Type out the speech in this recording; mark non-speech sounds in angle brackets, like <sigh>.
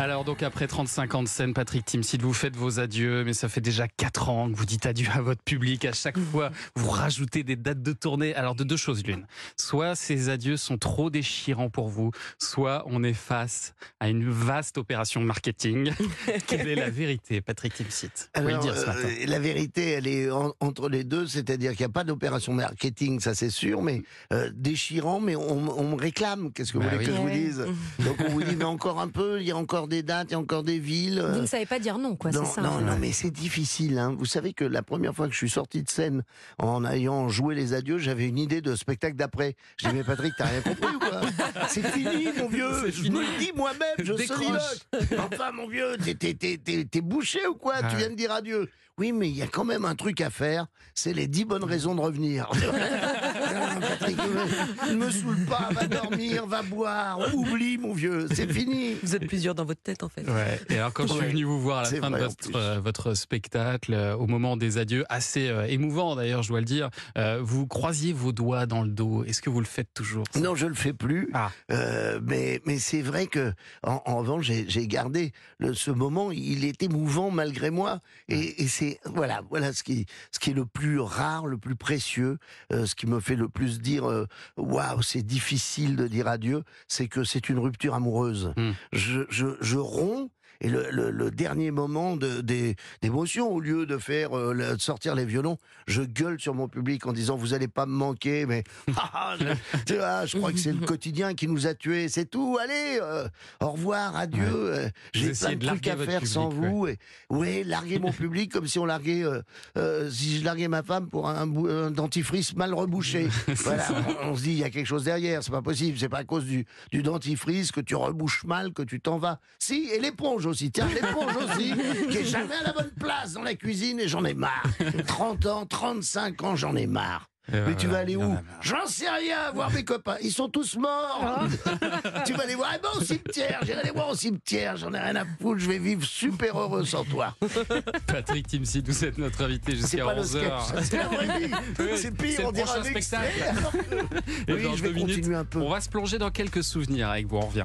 Alors donc après 35 ans de scène, Patrick Timsit, vous faites vos adieux, mais ça fait déjà 4 ans que vous dites adieu à votre public. À chaque fois, vous rajoutez des dates de tournée. Alors de deux choses l'une. Soit ces adieux sont trop déchirants pour vous, soit on est face à une vaste opération marketing. <laughs> Quelle est la vérité, Patrick Timsit Alors, dire ce matin. euh, la vérité, elle est en- entre les deux, c'est-à-dire qu'il n'y a pas d'opération marketing, ça c'est sûr, mais euh, déchirant, mais on, on me réclame. Qu'est-ce que vous Bah voulez oui. que je vous dise? Donc on vous dit, mais encore un peu, il y a encore des dates, il y a encore des villes. Vous euh, ne savez pas dire non, quoi, c'est non, ça. non, fait. non, mais c'est difficile. Hein. Vous savez que la première fois que je suis sorti de scène en ayant joué les adieux, j'avais une idée de spectacle d'après. Je dis, mais Patrick, t'as rien compris ou quoi? C'est fini, mon vieux. Je me le dis moi-même, je soliloque. Enfin, mon vieux, t'es- t'es- t'es t'es- t'es bouché ou quoi? Ah Tu viens de dire adieu. Oui, mais il y a quand même un truc à faire, c'est les dix bonnes raisons de revenir. <laughs> Patrick, ne me saoule pas, va dormir, va boire, oublie, mon vieux, c'est fini. Vous êtes plusieurs dans votre tête en fait. Ouais. Et alors quand je suis venu vous voir à la fin de votre, euh, votre spectacle, euh, au moment des adieux, assez euh, émouvant d'ailleurs, je dois le dire, euh, vous croisiez vos doigts dans le dos. Est-ce que vous le faites toujours Non, je le fais plus. Ah. Euh, mais mais c'est vrai que en, en revanche, j'ai j'ai gardé le, ce moment. Il est émouvant malgré moi. Et, et c'est voilà, voilà ce qui ce qui est le plus rare, le plus précieux, euh, ce qui me fait le plus dire euh, waouh, c'est difficile de dire adieu. C'est que c'est une rupture amoureuse. Hmm. Je, je je romps. Et le, le, le dernier moment de, d'émotion, au lieu de faire euh, de sortir les violons, je gueule sur mon public en disant vous allez pas me manquer, mais <laughs> ah, je, vois, je crois que c'est le quotidien qui nous a tués, c'est tout. Allez, euh, au revoir, adieu. euh, Vous J'ai plein de de trucs à faire sans vous. Et, ouais, larguer mon public comme si on larguait, euh, euh, si je larguais ma femme pour un, dentifrice mal rebouché. <laughs> voilà, on, on se dit il y a quelque chose derrière, c'est pas possible, c'est pas à cause du, du dentifrice que tu rebouches mal que tu t'en vas. Si, et l'éponge aussi, tiens, l'éponge aussi, qui est jamais à la bonne place dans la cuisine et j'en ai marre. 30 ans, 35 ans, j'en ai marre. Et Mais tu vas aller où. J'en sais rien, voir mes copains. Ils sont tous morts. <laughs> tu vas les voir eh ben, au cimetière. J'irai les voir au cimetière. J'en ai rien à foutre. Je vais vivre super heureux sans toi. Patrick Timsit, vous êtes notre invité jusqu'à pas le 11h. sketch. C'est la vraie vie. Oui, C'est c'est pire, on dirait prochain un extrait, spectacle. Et Oui, dans je vais minutes, continuer un peu. On va se plonger dans quelques souvenirs avec vous. On revient.